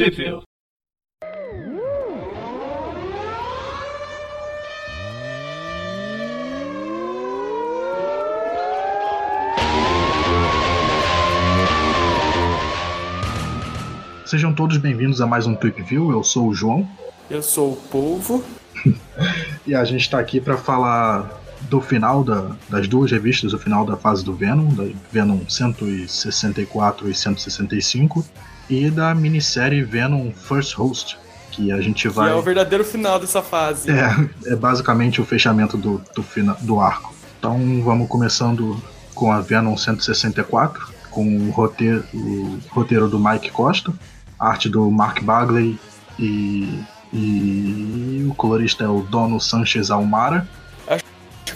Sheffield. Sejam todos bem-vindos a mais um Tweep View. Eu sou o João. Eu sou o Polvo. e a gente está aqui para falar do final da, das duas revistas, o final da fase do Venom, da Venom 164 e 165, e da minissérie Venom First Host, que a gente vai. Que é o verdadeiro final dessa fase. É, é basicamente o fechamento do, do, do arco. Então vamos começando com a Venom 164, com o roteiro, o roteiro do Mike Costa, arte do Mark Bagley e, e o colorista é o Dono Sanchez Almara. Acho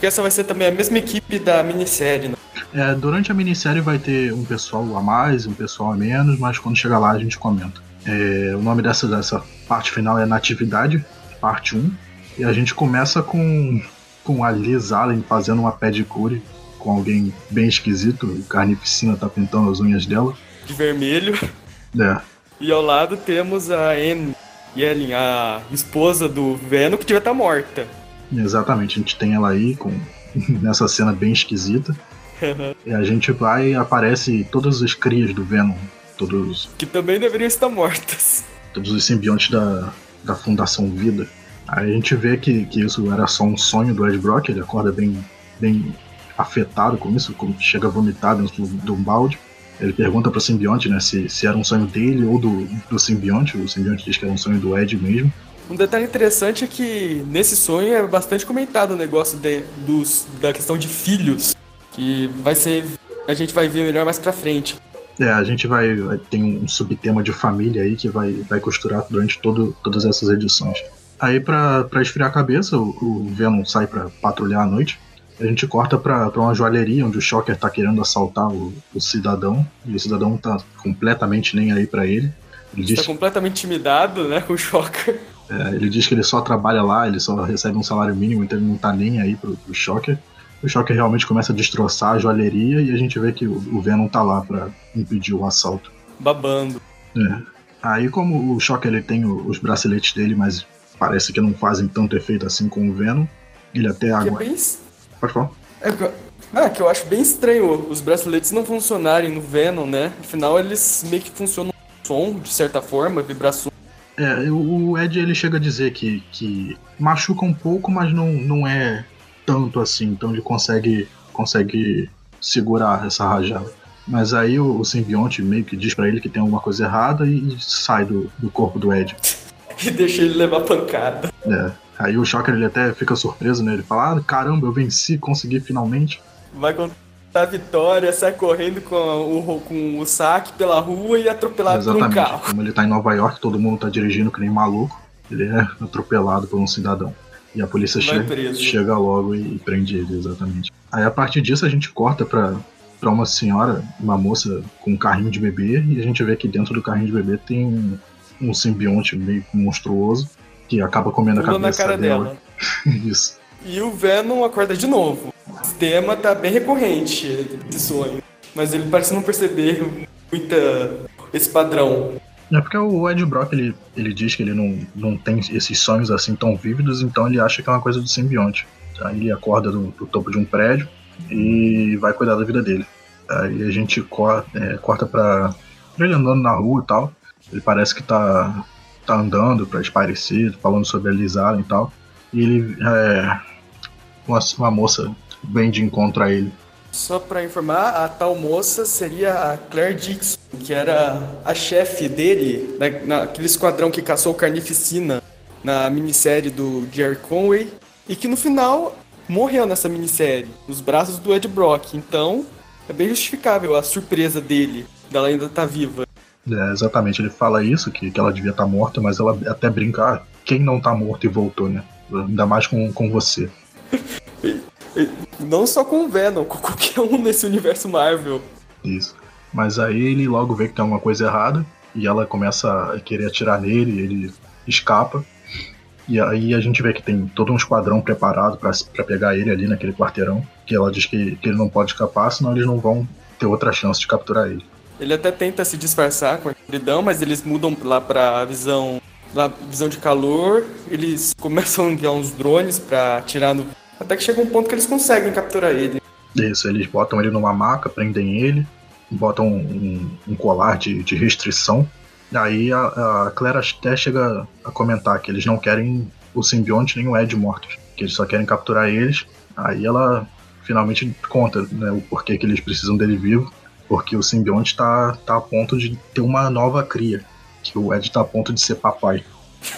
que essa vai ser também a mesma equipe da minissérie, né? É, durante a minissérie vai ter um pessoal a mais, um pessoal a menos, mas quando chegar lá a gente comenta. É, o nome dessa, dessa parte final é Natividade, parte 1. E a gente começa com, com a Liz Allen fazendo uma pedicure com alguém bem esquisito. O Carnificina tá pintando as unhas dela. De vermelho. É. E ao lado temos a Anne Yellen, a esposa do Venom, que devia estar tá morta. Exatamente, a gente tem ela aí com nessa cena bem esquisita. E a gente vai e aparece todas as crias do Venom. Todos. Que também deveriam estar mortas. Todos os simbiontes da, da Fundação Vida. Aí a gente vê que, que isso era só um sonho do Ed Brock, ele acorda bem, bem afetado com isso, chega a vomitar dentro de um balde. Ele pergunta pro simbionte, né, se, se era um sonho dele ou do, do simbionte. O simbionte diz que era um sonho do Ed mesmo. Um detalhe interessante é que nesse sonho é bastante comentado o negócio de, dos, da questão de filhos, que vai ser. A gente vai ver melhor mais pra frente. É, a gente vai. Tem um subtema de família aí que vai, vai costurar durante todo, todas essas edições. Aí, pra, pra esfriar a cabeça, o, o Venom sai pra patrulhar à noite. A gente corta pra, pra uma joalheria onde o Shocker tá querendo assaltar o, o cidadão. E o cidadão tá completamente nem aí para ele. Ele diz... Tá completamente intimidado, né, com o Shocker. É, ele diz que ele só trabalha lá, ele só recebe um salário mínimo, então ele não tá nem aí pro, pro Shocker. O Shocker realmente começa a destroçar a joalheria e a gente vê que o, Venom tá lá para impedir o assalto. Babando. É. Aí como o Shocker ele tem os braceletes dele, mas parece que não fazem tanto efeito assim com o Venom, ele até agora... É bem... Pode falar. É, é, que eu acho bem estranho os braceletes não funcionarem no Venom, né? Afinal, eles meio que funcionam som, de certa forma, vibração. É, o Ed ele chega a dizer que, que machuca um pouco, mas não, não é tanto assim, então ele consegue, consegue segurar essa rajada. Mas aí o, o simbionte meio que diz para ele que tem alguma coisa errada e, e sai do, do corpo do Ed. e deixa ele levar pancada. É. Aí o Shocker ele até fica surpreso, né? Ele fala: ah, caramba, eu venci, consegui finalmente. Vai contar a vitória, sai correndo com o, com o saque pela rua e atropelado Exatamente. por um carro. Como ele tá em Nova York, todo mundo tá dirigindo que nem maluco, ele é atropelado por um cidadão. E a polícia chega, chega logo e, prende ele, exatamente. Aí a partir disso a gente corta pra, pra uma senhora, uma moça com um carrinho de bebê, e a gente vê que dentro do carrinho de bebê tem um, um simbionte meio monstruoso que acaba comendo a cabeça na cara dela. dela. Isso. E o Venom acorda de novo. Esse tema tá bem recorrente de sonho. Mas ele parece não perceber muita esse padrão. É porque o Ed Brock ele, ele diz que ele não, não tem esses sonhos assim tão vívidos, então ele acha que é uma coisa do simbionte. Aí ele acorda do, do topo de um prédio e vai cuidar da vida dele. Aí a gente corta, é, corta pra ele andando na rua e tal. Ele parece que tá, tá andando pra esparecer, falando sobre a Liz Allen e tal. E ele é, uma, uma moça vem de encontro a ele. Só para informar, a tal moça seria a Claire Dixon, que era a chefe dele, na, naquele esquadrão que caçou Carnificina na minissérie do Jerry Conway, e que no final morreu nessa minissérie, nos braços do Ed Brock. Então, é bem justificável a surpresa dele, dela ainda estar tá viva. É, exatamente, ele fala isso, que, que ela devia estar tá morta, mas ela até brinca, ah, quem não tá morto e voltou, né? Ainda mais com, com você. Não só com o Venom, com qualquer um nesse universo Marvel. Isso. Mas aí ele logo vê que tem alguma coisa errada e ela começa a querer atirar nele, ele escapa. E aí a gente vê que tem todo um esquadrão preparado para pegar ele ali naquele quarteirão, que ela diz que, que ele não pode escapar, senão eles não vão ter outra chance de capturar ele. Ele até tenta se disfarçar com a escuridão, mas eles mudam lá pra visão, lá, visão de calor. Eles começam a enviar uns drones pra tirar no. Até que chega um ponto que eles conseguem capturar ele. Isso, eles botam ele numa maca, prendem ele, botam um, um colar de, de restrição. Aí a, a Claire até chega a comentar que eles não querem o simbionte nem o Ed mortos, que eles só querem capturar eles. Aí ela finalmente conta né, o porquê que eles precisam dele vivo, porque o simbionte está tá a ponto de ter uma nova cria, que o Ed está a ponto de ser papai.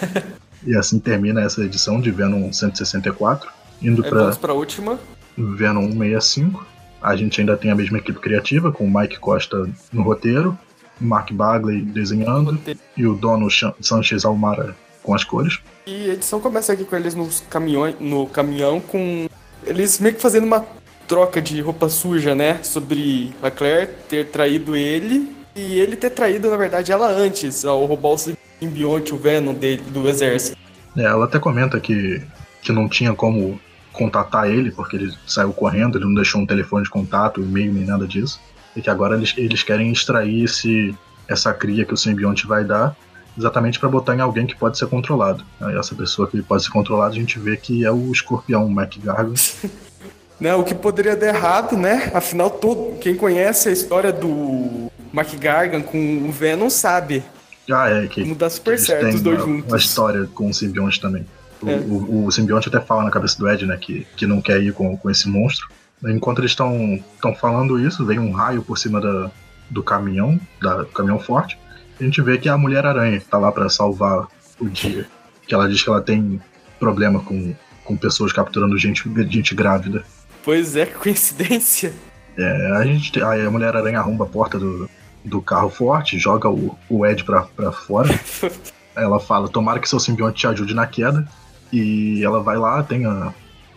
e assim termina essa edição de Venom 164, indo para a última. Venom 165. A gente ainda tem a mesma equipe criativa, com o Mike Costa no roteiro, Mark Bagley desenhando e o Dono Sanchez Almara com as cores. E a edição começa aqui com eles nos caminhões, no caminhão com eles meio que fazendo uma troca de roupa suja, né? Sobre a Claire ter traído ele e ele ter traído, na verdade, ela antes, ao roubar o simbionte, o Venom dele, do exército. É, ela até comenta que, que não tinha como contatar ele, porque ele saiu correndo, ele não deixou um telefone de contato, e-mail, nem nada disso. E que agora eles, eles querem extrair esse, essa cria que o simbionte vai dar, exatamente para botar em alguém que pode ser controlado. Aí essa pessoa que pode ser controlada, a gente vê que é o escorpião, o Mac Gargan. né, o que poderia dar errado, né? Afinal, todo, quem conhece a história do Mac Gargan com o Venom sabe. Ah, é, que. Mudar super certo os dois uma, juntos. Uma história com o simbionte também. O, é. o, o, simbionte até fala na cabeça do Ed, né, que, que não quer ir com, com esse monstro. Enquanto eles estão falando isso, vem um raio por cima da, do caminhão, da, do caminhão forte. A gente vê que é a Mulher-Aranha tá lá para salvar o dia. Que ela diz que ela tem problema com, com pessoas capturando gente, gente grávida. Pois é, que coincidência. É, a gente a Mulher-Aranha arromba a porta do, do carro forte, joga o, o Ed pra, pra fora. ela fala: Tomara que seu simbionte te ajude na queda. E ela vai lá, tem a,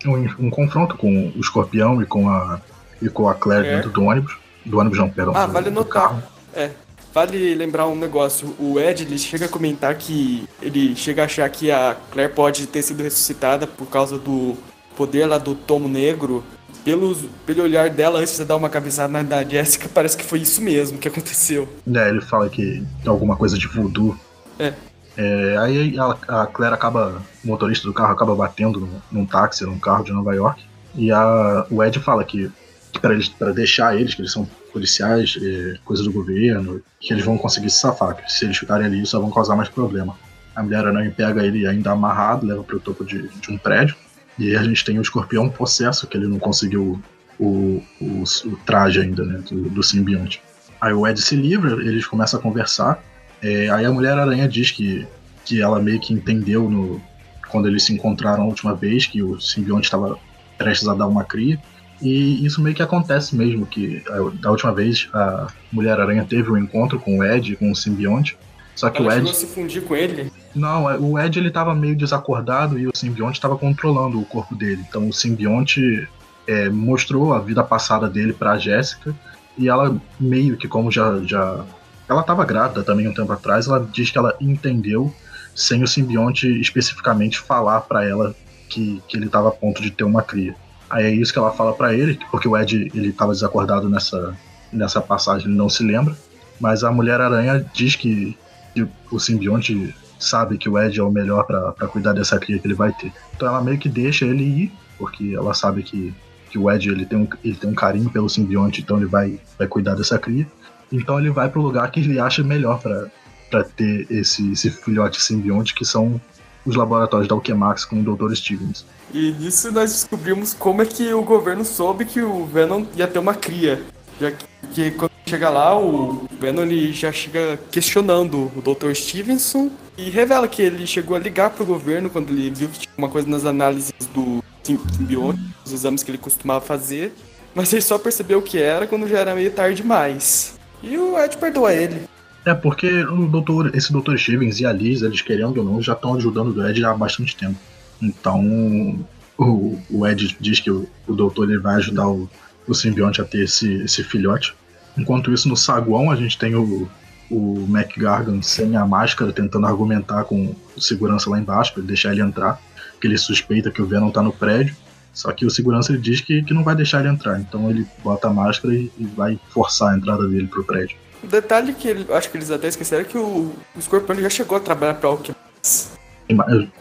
um, um, confronto com o escorpião e com a, e com a Claire é. dentro do ônibus. Do ônibus, não, perdão. Ah, do, vale notar. É. Vale lembrar um negócio, o Ed ele chega a comentar que ele chega a achar que a Claire pode ter sido ressuscitada por causa do poder lá do tomo negro. Pelo, pelo olhar dela antes de dar uma cabeçada na Jessica, parece que foi isso mesmo que aconteceu. É, ele fala que tem alguma coisa de voodoo. É. É, aí a, a, Claire acaba, o motorista do carro acaba batendo num, num táxi, num carro de Nova York. E a, o Ed fala que, que para deixar eles, que eles são policiais, é, coisa do governo, que eles vão conseguir se safar, que se eles ficarem ali só vão causar mais problema. A mulher aranha pega ele ainda amarrado, leva para o topo de, de, um prédio, e aí a gente tem o escorpião possesso, que ele não conseguiu o, o, o traje ainda, né, do, do, simbionte. Aí o Ed se livra, eles começam a conversar, é, aí a mulher aranha diz que, que ela meio que entendeu no, quando eles se encontraram a última vez, que o simbionte estava prestes a dar uma cria, e isso meio que acontece mesmo, que da última vez a Mulher-Aranha teve um encontro com o Ed, com o simbionte. Só que Ela o Ed. Se fundir com ele? Não, é, o Ed ele tava meio desacordado e o simbionte estava controlando o corpo dele. Então o simbionte é, mostrou a vida passada dele pra Jéssica e ela meio que como já. já ela estava grávida também um tempo atrás, ela diz que ela entendeu sem o simbionte especificamente falar para ela que, que ele estava a ponto de ter uma cria. Aí é isso que ela fala para ele, porque o Ed ele tava desacordado nessa, nessa passagem, ele não se lembra. Mas a Mulher-Aranha diz que, que, o simbionte sabe que o Ed é o melhor para cuidar dessa cria que ele vai ter. Então ela meio que deixa ele ir, porque ela sabe que, que o Ed ele tem, um, ele tem um carinho pelo simbionte, então ele vai, vai cuidar dessa cria. Então ele vai pro lugar que ele acha melhor para ter esse, esse filhote simbionte, que são os laboratórios da Alchemax com o Dr. Stevens. E nisso nós descobrimos como é que o governo soube que o Venom ia ter uma cria. Já que quando chega lá, o Venom ele já chega questionando o Dr. Stevenson e revela que ele chegou a ligar pro governo quando ele viu que tinha uma coisa nas análises do simbionte, os exames que ele costumava fazer, mas ele só percebeu o que era quando já era meio tarde demais. E o Ed perdoa ele. É, porque o doutor, esse Dr. Stevens e a Liz, eles querendo ou não, já estão ajudando o Ed há bastante tempo. Então, o, o Ed diz que o, o doutor ele vai ajudar o, o simbionte a ter esse, esse filhote. Enquanto isso, no saguão, a gente tem o, o Mac Gargan sem a máscara, tentando argumentar com o segurança lá embaixo, para deixar ele entrar, que ele suspeita que o Venom tá no prédio. Só que o segurança ele diz que, que não vai deixar ele entrar, então ele bota a máscara e, e vai forçar a entrada dele pro prédio. O detalhe que ele, acho que eles até esqueceram é que o, o Scorpion já chegou a trabalhar pra Alchemax.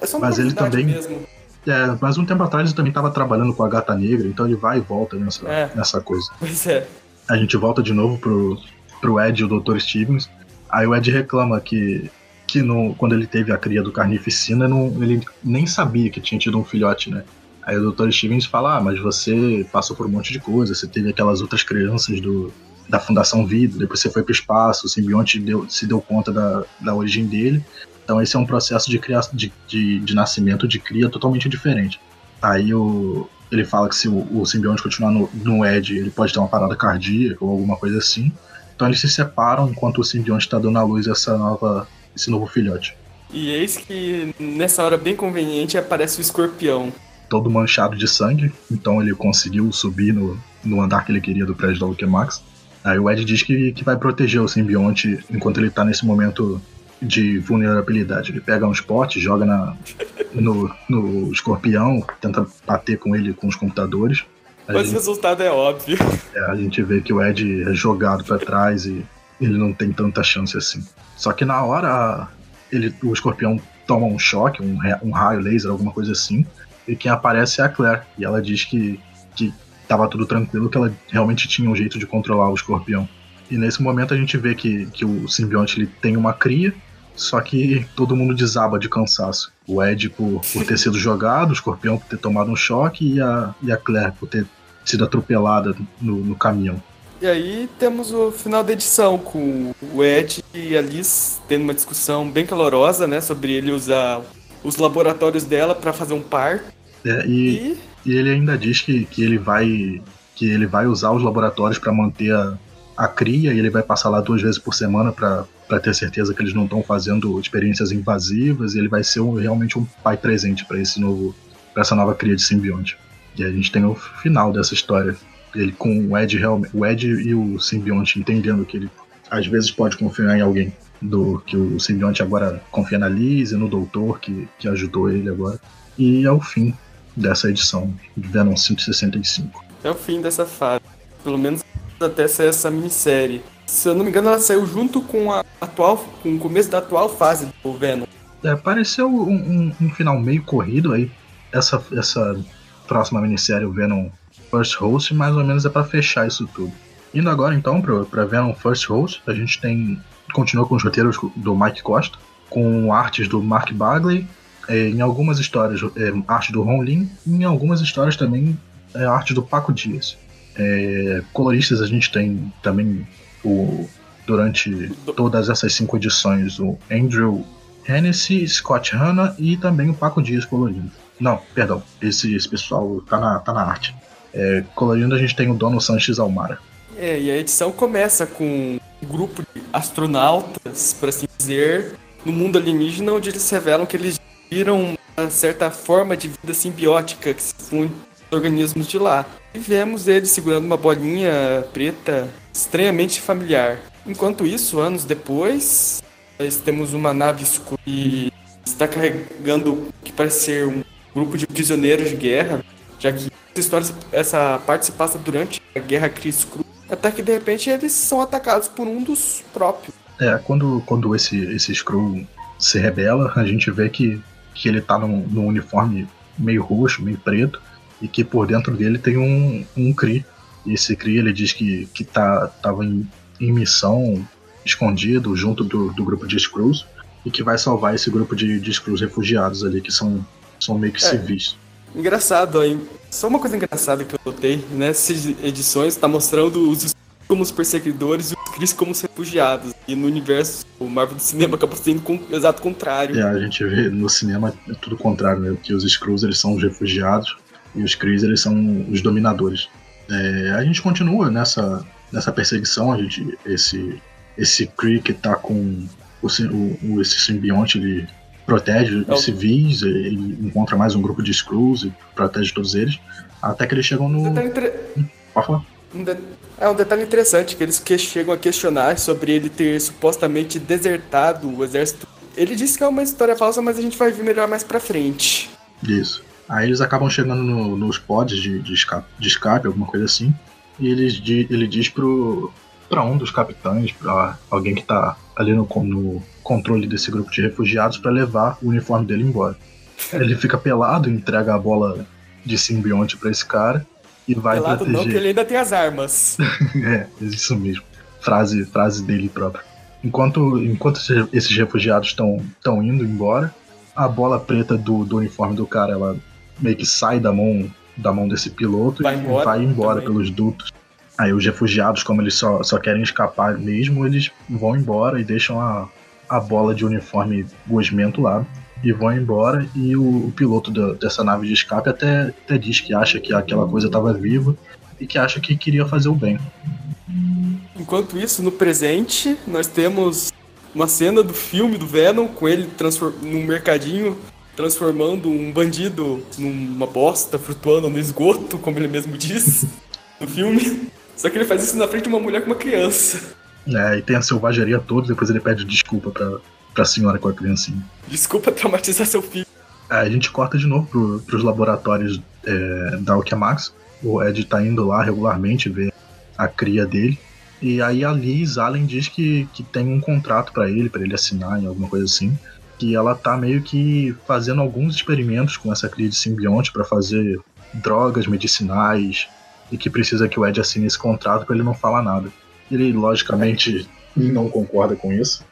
É só mas ele também. Mesmo. É, mas um tempo atrás ele também estava trabalhando com a Gata Negra, então ele vai e volta nessa, é. nessa coisa. Pois é. A gente volta de novo pro, pro Ed e o Dr. Stevens. Aí o Ed reclama que, que no, quando ele teve a cria do Carnificina, não, ele nem sabia que tinha tido um filhote, né? Aí o Dr. Stevens fala: Ah, mas você passou por um monte de coisa, você teve aquelas outras crianças do, da Fundação Vida, depois você foi para o espaço, o simbionte deu, se deu conta da, da origem dele. Então esse é um processo de, criação, de, de, de nascimento, de cria totalmente diferente. Aí o, ele fala que se o, o simbionte continuar no, no Ed, ele pode ter uma parada cardíaca ou alguma coisa assim. Então eles se separam enquanto o simbionte está dando à luz essa nova, esse novo filhote. E eis que nessa hora bem conveniente aparece o escorpião. Todo manchado de sangue, então ele conseguiu subir no, no andar que ele queria do prédio da Lukemax. Aí o Ed diz que, que vai proteger o simbionte enquanto ele tá nesse momento de vulnerabilidade. Ele pega uns potes, joga na, no, no escorpião, tenta bater com ele com os computadores. A Mas gente, o resultado é óbvio. É, a gente vê que o Ed é jogado para trás e ele não tem tanta chance assim. Só que na hora ele, o escorpião toma um choque, um, um raio laser, alguma coisa assim, e quem aparece é a Claire. E ela diz que, que tava tudo tranquilo, que ela realmente tinha um jeito de controlar o escorpião. E nesse momento a gente vê que, que o simbionte ele tem uma cria, só que todo mundo desaba de cansaço. O Ed por, por ter sido jogado, o escorpião por ter tomado um choque e a, e a Claire por ter sido atropelada no, no caminhão. E aí temos o final da edição, com o Ed e a Liz tendo uma discussão bem calorosa, né, sobre ele usar os laboratórios dela para fazer um par. É, e, e... e, ele ainda diz que, que ele vai que ele vai usar os laboratórios para manter a, a cria e ele vai passar lá duas vezes por semana para ter certeza que eles não estão fazendo experiências invasivas e ele vai ser um, realmente um pai presente para esse novo para essa nova cria de simbionte. E a gente tem o final dessa história. Ele com o Ed o Ed e o simbionte entendendo que ele às vezes pode confiar em alguém do que o simbionte agora confia na Liz e no doutor que, que ajudou ele agora. E é o fim dessa edição de Venom 165 é o fim dessa fase pelo menos até ser essa minissérie. Se eu não me engano ela saiu junto com a atual com o começo da atual fase do Venom. É, pareceu um, um, um final meio corrido aí essa essa próxima minissérie o Venom First Host, mais ou menos é para fechar isso tudo. Indo agora então para Venom First Host, a gente tem continua com os roteiros do Mike Costa, com artes do Mark Bagley, é, em algumas histórias é, arte do Ron Lin, em algumas histórias também é, arte do Paco Dias. É, coloristas a gente tem também o durante todas essas cinco edições o Andrew Hennessy, Scott Hanna e também o Paco Dias colorindo. Não, perdão, esse, esse pessoal tá na, tá na arte. É, colorindo a gente tem o Dono Sanches Almara. É, e a edição começa com um grupo de astronautas, por assim dizer, no mundo alienígena, onde eles revelam que eles viram uma certa forma de vida simbiótica que se funde organismos de lá. E vemos eles segurando uma bolinha preta estranhamente familiar. Enquanto isso, anos depois, nós temos uma nave escura que está carregando o que parece ser um grupo de prisioneiros de guerra, já que essa história, essa parte se passa durante a Guerra Cris Cruz, até que de repente eles são atacados por um dos próprios. É, quando, quando esse, esse Skrull se rebela, a gente vê que, que ele tá num, num uniforme meio roxo, meio preto, e que por dentro dele tem um, um Kree. E esse Kree ele diz que, que tá, tava em, em missão escondido junto do, do grupo de Skrulls e que vai salvar esse grupo de, de Skrulls refugiados ali, que são, são meio que é. civis. Engraçado, aí. Só uma coisa engraçada que eu notei nessas edições tá mostrando os como os perseguidores e Chris como os refugiados. E no universo, o Marvel do cinema acaba sendo o exato contrário. É, a gente vê no cinema é tudo contrário, né? Que os Skrulls eles são os refugiados e os Chris eles são os dominadores. É, a gente continua nessa, nessa perseguição, a gente, esse, esse Kree que tá com o, o, esse simbionte, ele protege é os civis, ele encontra mais um grupo de Skrulls e protege todos eles, até que eles chegam no... Inter... Hum, pode falar. É um detalhe interessante que eles que chegam a questionar sobre ele ter supostamente desertado o exército. Ele disse que é uma história falsa, mas a gente vai ver melhor mais pra frente. Isso. Aí eles acabam chegando no, nos pods de, de, escape, de escape, alguma coisa assim. E ele, ele diz pro, para um dos capitães, para alguém que tá ali no, no controle desse grupo de refugiados, para levar o uniforme dele embora. Ele fica pelado, entrega a bola de simbionte para esse cara e vai pelado proteger. não, que ele ainda tem as armas. é, isso mesmo. Frase, frase dele próprio. Enquanto, enquanto esses refugiados estão indo embora, a bola preta do, do uniforme do cara, ela meio que sai da mão da mão desse piloto vai e embora, vai embora também. pelos dutos. Aí os refugiados, como eles só, só querem escapar mesmo, eles vão embora e deixam a, a bola de uniforme gosmento lá e vão embora. E o, o piloto dessa nave de escape até, até diz que acha que aquela coisa estava viva e que acha que queria fazer o bem. Enquanto isso, no presente, nós temos uma cena do filme do Venom com ele num mercadinho transformando um bandido numa bosta flutuando no esgoto, como ele mesmo diz no filme. Só que ele faz isso na frente de uma mulher com uma criança. É, e tem a selvageria toda, depois ele pede desculpa pra, pra senhora com a criancinha. Desculpa traumatizar seu filho. É, a gente corta de novo pro, pros laboratórios é, da Alchemax. O Ed tá indo lá regularmente ver a cria dele. E aí a Liz Allen diz que, que tem um contrato para ele, para ele assinar em alguma coisa assim que ela tá meio que fazendo alguns experimentos com essa cria de simbionte para fazer drogas medicinais e que precisa que o Ed assine esse contrato para ele não falar nada. Ele, logicamente, não concorda com isso.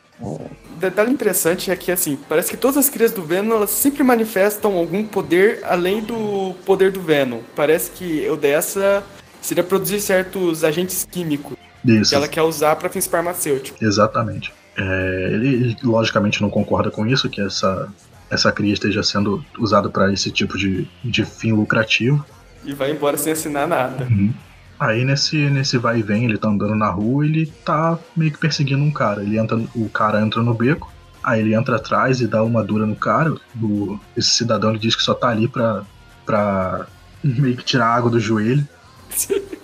Detalhe interessante é que, assim, parece que todas as crias do Venom elas sempre manifestam algum poder além do poder do Venom. Parece que o dessa seria produzir certos agentes químicos Isso. que ela quer usar para fins farmacêuticos. Exatamente. É, ele, logicamente, não concorda com isso, que essa, essa cria esteja sendo usada para esse tipo de, de fim lucrativo. E vai embora sem assinar nada. Uhum. Aí nesse, nesse vai e vem, ele tá andando na rua ele tá meio que perseguindo um cara. Ele entra, o cara entra no beco, aí ele entra atrás e dá uma dura no cara. O, esse cidadão ele diz que só tá ali pra, pra meio que tirar água do joelho.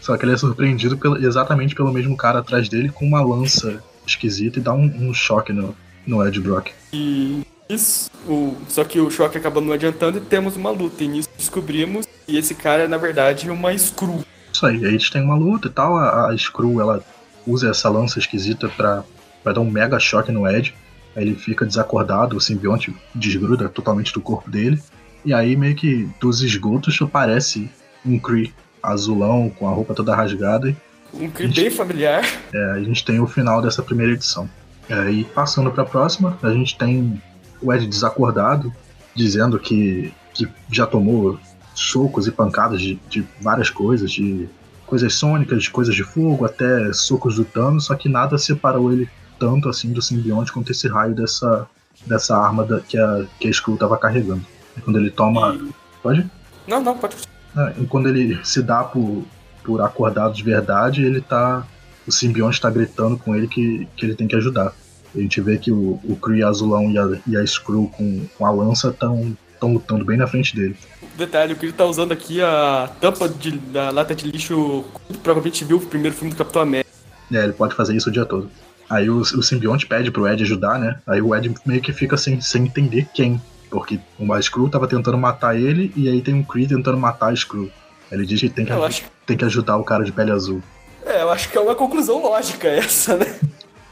Só que ele é surpreendido pelo, exatamente pelo mesmo cara atrás dele com uma lança esquisito e dá um, um choque no, no Ed Brock. E isso, o, só que o choque acaba não adiantando e temos uma luta. E nisso descobrimos que esse cara é, na verdade, uma Screw. Isso aí, eles têm uma luta e tal. A, a Screw ela usa essa lança esquisita pra, pra dar um mega choque no Ed. Aí ele fica desacordado, o simbionte desgruda totalmente do corpo dele. E aí, meio que dos esgotos, aparece um Kree azulão com a roupa toda rasgada um clipe bem familiar. É, a gente tem o final dessa primeira edição. É, e passando para a próxima, a gente tem o Ed desacordado, dizendo que, que já tomou socos e pancadas de, de várias coisas, de coisas sônicas, de coisas de fogo, até socos do Thanos, só que nada separou ele tanto assim do simbionte quanto esse raio dessa, dessa arma da, que, a, que a Skrull estava carregando. E quando ele toma. E... Pode? Não, não, pode. É, e quando ele se dá por, por acordado de verdade, ele tá. O simbionte está gritando com ele que, que ele tem que ajudar. A gente vê que o, o Kree azulão e a, e a Skrull com, com a lança estão lutando bem na frente dele. Detalhe, o Kree tá usando aqui a tampa de, da lata de lixo provavelmente viu o primeiro filme do Capitão América. É, ele pode fazer isso o dia todo. Aí o, o simbionte pede pro Ed ajudar, né? Aí o Ed meio que fica sem, sem entender quem. Porque o Skrull tava tentando matar ele e aí tem um Kree tentando matar a Skrull. Ele diz que tem que, acho... tem que ajudar o cara de pele azul. É, eu acho que é uma conclusão lógica essa, né?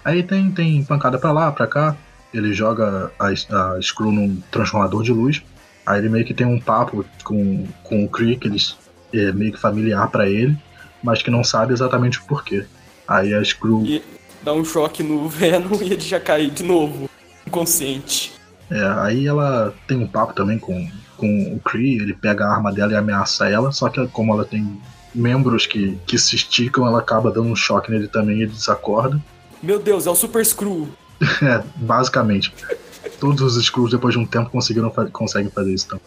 Aí tem, tem pancada pra lá, pra cá. Ele joga a, a Screw num transformador de luz. Aí ele meio que tem um papo com, com o Kree, que eles é meio que familiar para ele, mas que não sabe exatamente o porquê. Aí a Screw. E dá um choque no Venom e ele já cai de novo, inconsciente. É, aí ela tem um papo também com, com o Kree, ele pega a arma dela e ameaça ela, só que como ela tem membros que, que se esticam, ela acaba dando um choque nele também e ele desacorda. Meu Deus, é o Super Screw! é, basicamente. Todos os Screws, depois de um tempo, conseguiram, conseguem fazer isso. Então.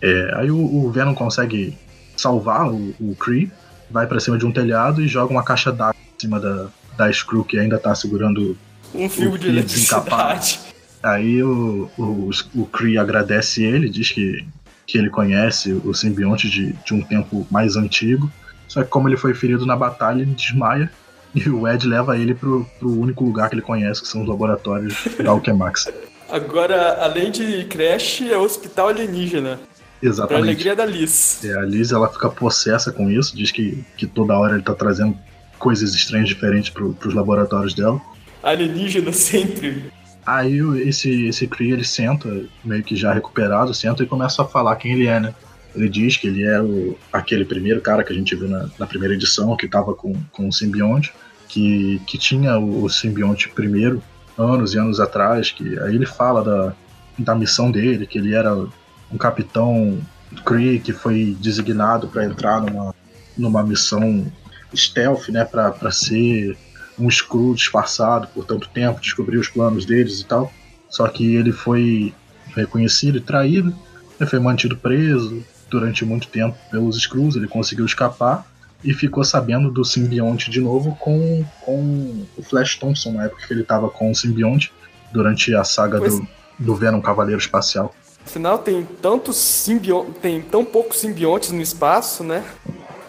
É, aí o, o, Venom consegue salvar o, o Kree, vai para cima de um telhado e joga uma caixa d'água em cima da, da Screw que ainda tá segurando um fio de eletricidade. Aí o, o, o Kree agradece ele, diz que, que ele conhece o simbionte de, de um tempo mais antigo. Só que como ele foi ferido na batalha, ele desmaia. E o Ed leva ele pro, pro único lugar que ele conhece, que são os laboratórios da Alchemax. Agora, além de creche, é hospital alienígena. Exatamente. Pra alegria da Liz. É, a Liz ela fica possessa com isso, diz que, que toda hora ele tá trazendo coisas estranhas diferentes pro, pros laboratórios dela. Alienígena sempre. Aí esse, esse Kree ele senta, meio que já recuperado, senta e começa a falar quem ele é, né? Ele diz que ele é o, aquele primeiro cara que a gente viu na, na primeira edição, que tava com, com o simbionte, que, que tinha o, o simbionte primeiro, anos e anos atrás, que aí ele fala da, da missão dele, que ele era um capitão Kree que foi designado para entrar numa, numa missão stealth, né, para ser um Skrull disfarçado por tanto tempo, descobrir os planos deles e tal. Só que ele foi reconhecido e traído, ele foi mantido preso durante muito tempo pelos Skrulls, ele conseguiu escapar e ficou sabendo do simbionte de novo com, com o Flash Thompson, na época que ele estava com o simbionte, durante a saga do, do Venom Cavaleiro Espacial. Afinal, tem tantos simbiontes, tem tão poucos simbiontes no espaço, né?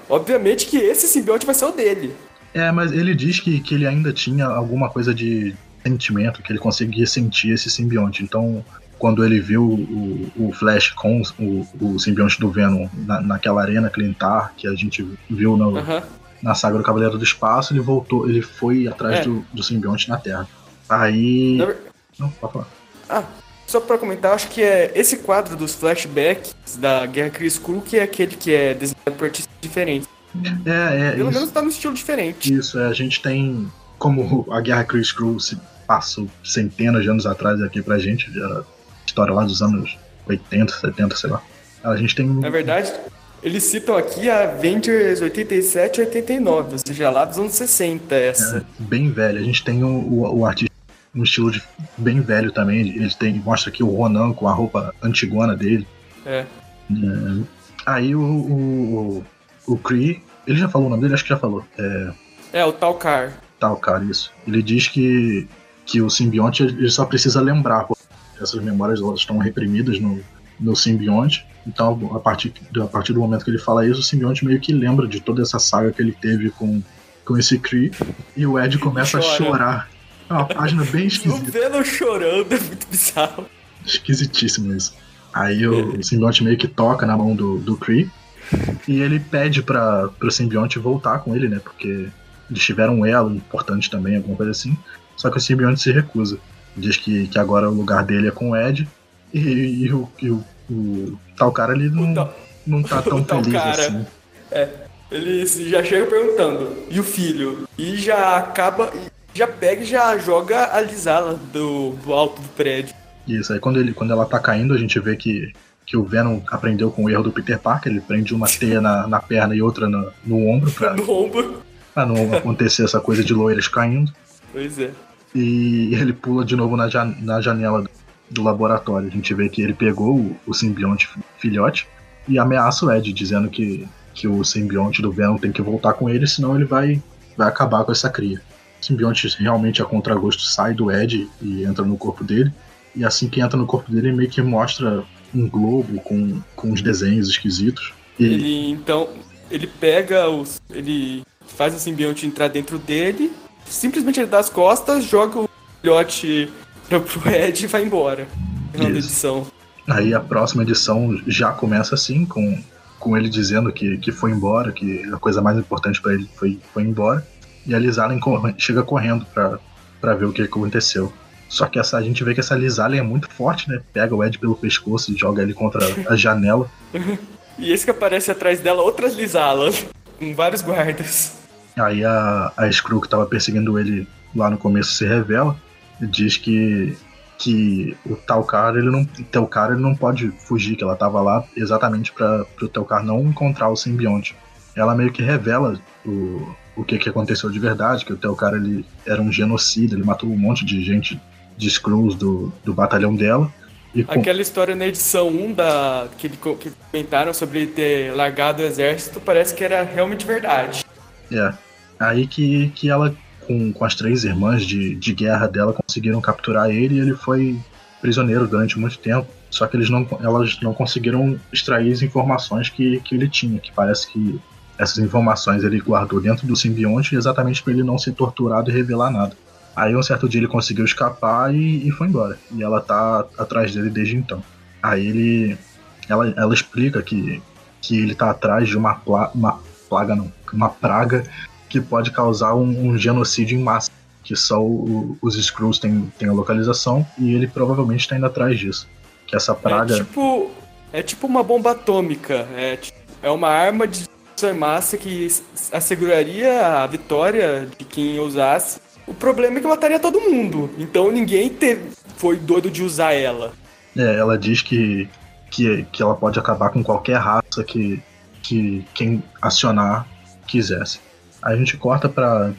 Obviamente que esse simbionte vai ser o dele. É, mas ele diz que, que ele ainda tinha alguma coisa de sentimento, que ele conseguia sentir esse simbionte. Então, quando ele viu o, o Flash com o, o simbionte do Venom na, naquela arena Clintar, que a gente viu no, uhum. na saga do Cavaleiro do Espaço, ele voltou, ele foi atrás é. do, do simbionte na Terra. Aí. Não, pode falar. Ah, só para comentar, acho que é esse quadro dos flashbacks da Guerra Chris Crew que é aquele que é desenhado por artistas diferentes. É, é. Pelo isso. menos tá num estilo diferente. Isso, é, a gente tem. Como a Guerra Chris Crew se passou centenas de anos atrás aqui pra gente, já história lá dos anos 80, 70, sei lá. A gente tem. Na verdade, eles citam aqui a Avengers 87 e 89, ou seja, lá dos anos 60 essa. É, bem velha. A gente tem o, o, o artista um estilo de, bem velho também. Ele tem, mostra aqui o Ronan com a roupa antigona dele. É. é. Aí o, o, o Kree, ele já falou o nome dele? Acho que já falou. É, é o Talcar. Talcar, isso. Ele diz que, que o simbionte ele só precisa lembrar. Essas memórias elas estão reprimidas no, no simbionte. Então, a partir, a partir do momento que ele fala isso, o simbionte meio que lembra de toda essa saga que ele teve com, com esse Kree. E o Ed começa a chorar é uma página bem esquisita. O Venom chorando é muito bizarro. Esquisitíssimo isso. Aí o, o simbionte meio que toca na mão do, do Kree. E ele pede para pro simbionte voltar com ele, né? Porque eles tiveram um elo importante também, alguma coisa assim. Só que o simbionte se recusa. Diz que, que agora o lugar dele é com o Ed. E, e, o, e o, o, tal cara ali não, tal, não tá tão feliz cara, assim. É, ele já chega perguntando, e o filho? E já acaba já pega e já joga a Lisala do, do alto do prédio. Isso, aí quando, ele, quando ela tá caindo, a gente vê que, que o Venom aprendeu com o erro do Peter Parker, ele prende uma teia na, na perna e outra no, no ombro pra, no ombro. pra não acontecer essa coisa de loiras caindo. Pois é. E ele pula de novo na, na janela do laboratório. A gente vê que ele pegou o, o simbionte filhote e ameaça o Ed, dizendo que, que o simbionte do Venom tem que voltar com ele, senão ele vai, vai acabar com essa cria simbionte realmente a contragosto sai do Ed e entra no corpo dele. E assim que entra no corpo dele, meio que mostra um globo com, com uns desenhos esquisitos. E... Ele então ele pega os. ele faz o simbionte entrar dentro dele, simplesmente ele dá as costas, joga o filhote pro Ed e vai embora. Final da edição. Aí a próxima edição já começa assim, com, com ele dizendo que, que foi embora, que a coisa mais importante para ele foi, foi embora. E a Liz Allen chega correndo pra, pra ver o que aconteceu. Só que essa, a gente vê que essa Liz Allen é muito forte, né? Pega o Ed pelo pescoço e joga ele contra a janela. e esse que aparece atrás dela, outras Liz Allen, com vários guardas. Aí a, a Screw que tava perseguindo ele lá no começo se revela e diz que que o tal cara ele não o teu cara ele não pode fugir que ela tava lá exatamente para o teu cara não encontrar o simbionte ela meio que revela o, o que, que aconteceu de verdade, que o cara ele era um genocida, ele matou um monte de gente de Skrulls do, do batalhão dela. E com... Aquela história na edição 1 da, que, que comentaram sobre ele ter largado o exército parece que era realmente verdade. É. Aí que, que ela, com, com as três irmãs de, de guerra dela, conseguiram capturar ele e ele foi prisioneiro durante muito tempo. Só que eles não, elas não conseguiram extrair as informações que, que ele tinha, que parece que essas informações ele guardou dentro do simbionte exatamente para ele não ser torturado e revelar nada. Aí um certo dia ele conseguiu escapar e, e, foi embora. E ela tá atrás dele desde então. Aí ele. Ela, ela explica que, que ele tá atrás de uma, pla, uma plaga, não, uma praga que pode causar um, um genocídio em massa, que só o, os Skrulls têm, têm a localização e ele provavelmente está indo atrás disso. Que essa praga. É tipo, é tipo uma bomba atômica. É, é uma arma de destruição em massa que asseguraria a vitória de quem usasse. O problema é que mataria todo mundo. Então ninguém teve, foi doido de usar ela. É, ela diz que, que, que ela pode acabar com qualquer raça que, que quem acionar quisesse. A gente corta para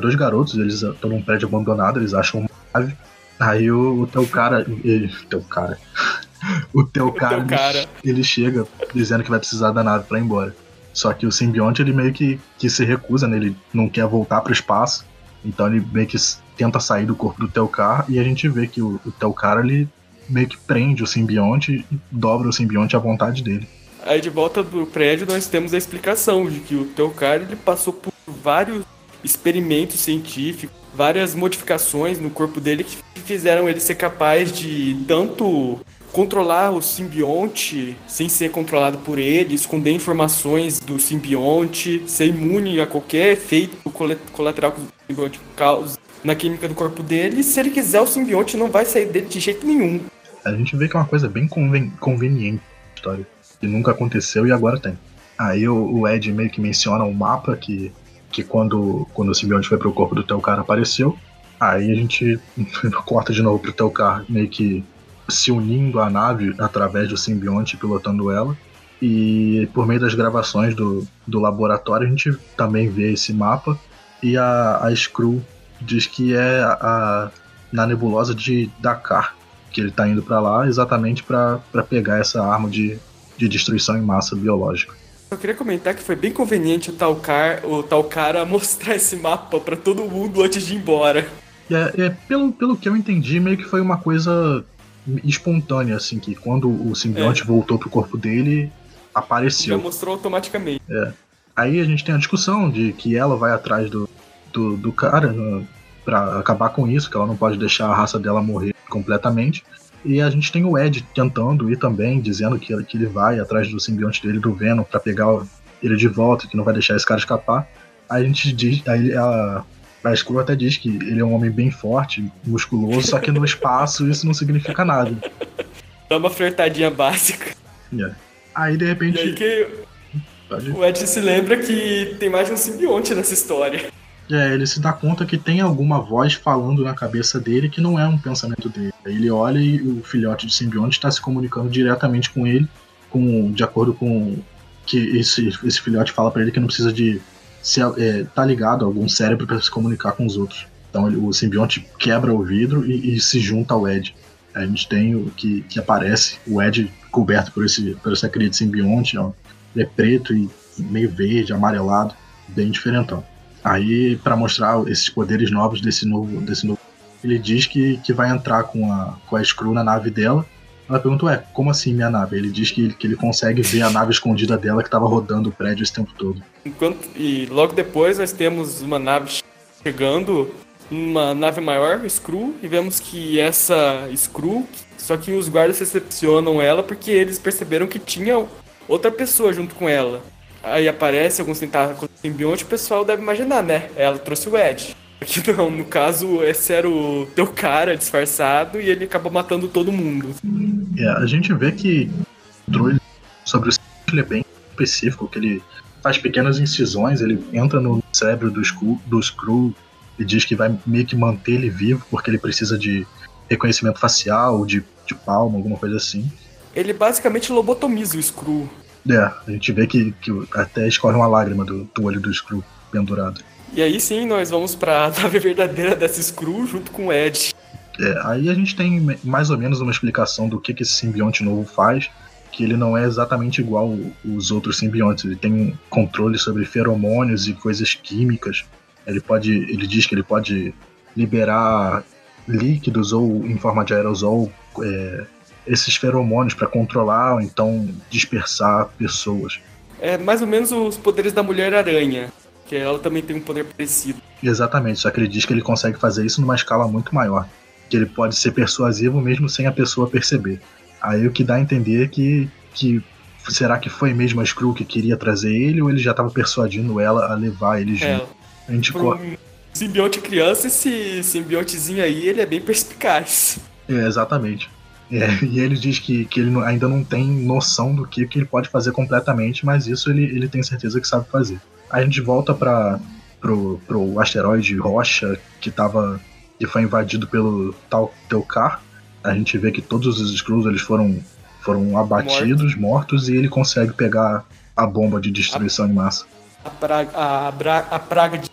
dois garotos, eles estão num prédio abandonado, eles acham uma nave. Aí o, o teu cara. Ele, teu cara. o teu cara, o teu cara. Ele, ele, chega dizendo que vai precisar da nave para ir embora. Só que o simbionte ele meio que, que se recusa, né? Ele não quer voltar para o espaço. Então ele meio que tenta sair do corpo do Telcar e a gente vê que o, o Telcar ele meio que prende o simbionte e dobra o simbionte à vontade dele. Aí de volta do prédio nós temos a explicação de que o Telcar ele passou por vários experimentos científicos, várias modificações no corpo dele que fizeram ele ser capaz de tanto controlar o simbionte sem ser controlado por ele, esconder informações do simbionte, ser imune a qualquer efeito colateral que o simbionte causa na química do corpo dele. Se ele quiser, o simbionte não vai sair dele de jeito nenhum. A gente vê que é uma coisa bem conven conveniente história, que nunca aconteceu e agora tem. Aí o, Ed meio que menciona um mapa que, que quando, quando o simbionte foi pro corpo do Telcar apareceu. Aí a gente corta de novo pro Telcar meio que se unindo à nave através do simbionte pilotando ela. E por meio das gravações do, do laboratório a gente também vê esse mapa. E a, a Screw diz que é a, na nebulosa de Dakar, que ele está indo para lá exatamente para pegar essa arma de, de destruição em massa biológica. Eu queria comentar que foi bem conveniente o tal, car, o tal cara mostrar esse mapa para todo mundo antes de ir embora. É, é, pelo, pelo que eu entendi, meio que foi uma coisa espontânea, assim, que quando o simbionte é. voltou pro corpo dele, apareceu. Já mostrou automaticamente. É. Aí a gente tem a discussão de que ela vai atrás do, do, do cara no, pra acabar com isso, que ela não pode deixar a raça dela morrer completamente. E a gente tem o Ed tentando ir também, dizendo que, que ele vai atrás do simbionte dele, do Venom, para pegar ele de volta, que não vai deixar esse cara escapar. Aí a gente diz, aí a, a Skrull até diz que ele é um homem bem forte, musculoso, só que no espaço isso não significa nada. Dá uma flertadinha básica. Yeah. Aí de repente. E aí que o Ed se lembra que tem mais um simbionte nessa história. É, ele se dá conta que tem alguma voz falando na cabeça dele que não é um pensamento dele. Aí ele olha e o filhote de simbionte está se comunicando diretamente com ele, com, de acordo com que esse, esse filhote fala para ele que não precisa de se, é, tá ligado a algum cérebro para se comunicar com os outros. Então ele, o simbionte quebra o vidro e, e, se junta ao Ed. A gente tem o que, que aparece, o Ed coberto por, esse, por essa cria de simbionte, ó, ele é preto e meio verde, amarelado, bem diferentão. Aí, para mostrar esses poderes novos desse novo, desse novo, ele diz que, que vai entrar com a, com a Screw na nave dela ela pergunta, ué, como assim minha nave? Ele diz que, que ele consegue ver a nave escondida dela que estava rodando o prédio esse tempo todo. Enquanto, e logo depois nós temos uma nave chegando, uma nave maior, Screw, e vemos que essa Screw, só que os guardas recepcionam ela porque eles perceberam que tinha outra pessoa junto com ela. Aí aparece alguns tentáculos simbionte, o pessoal deve imaginar, né? Ela trouxe o Ed. Aqui não, no caso, esse era o teu cara disfarçado e ele acabou matando todo mundo. É, a gente vê que o controle sobre o ele é bem específico, que ele faz pequenas incisões, ele entra no cérebro do Skrull, do Skrull e diz que vai meio que manter ele vivo, porque ele precisa de reconhecimento facial, de, de palma, alguma coisa assim. Ele basicamente lobotomiza o Skrull. É, a gente vê que, que até escorre uma lágrima do, do olho do Skrull pendurado. E aí sim, nós vamos pra nave verdadeira dessa Screw junto com o Ed. É, aí a gente tem mais ou menos uma explicação do que, que esse simbionte novo faz, que ele não é exatamente igual os outros simbiontes. Ele tem controle sobre feromônios e coisas químicas. Ele pode, ele diz que ele pode liberar líquidos ou em forma de aerosol é, esses feromônios para controlar ou então dispersar pessoas. É mais ou menos os poderes da Mulher-Aranha que ela também tem um poder parecido. Exatamente, só que ele diz que ele consegue fazer isso numa escala muito maior. Que ele pode ser persuasivo mesmo sem a pessoa perceber. Aí o que dá a entender é que, que será que foi mesmo a Skrull que queria trazer ele ou ele já estava persuadindo ela a levar ele junto? A gente Pro um simbionte criança, esse simbiontezinho aí, ele é bem perspicaz. É, exatamente. É, e ele diz que, que ele ainda não tem noção do que, que ele pode fazer completamente, mas isso ele, ele tem certeza que sabe fazer. Aí a gente volta para pro, pro asteroide Rocha que tava que foi invadido pelo tal Teukar. A gente vê que todos os Skrulls eles foram foram abatidos, Morto. mortos e ele consegue pegar a bomba de destruição a, em massa. A praga, a, bra, a praga de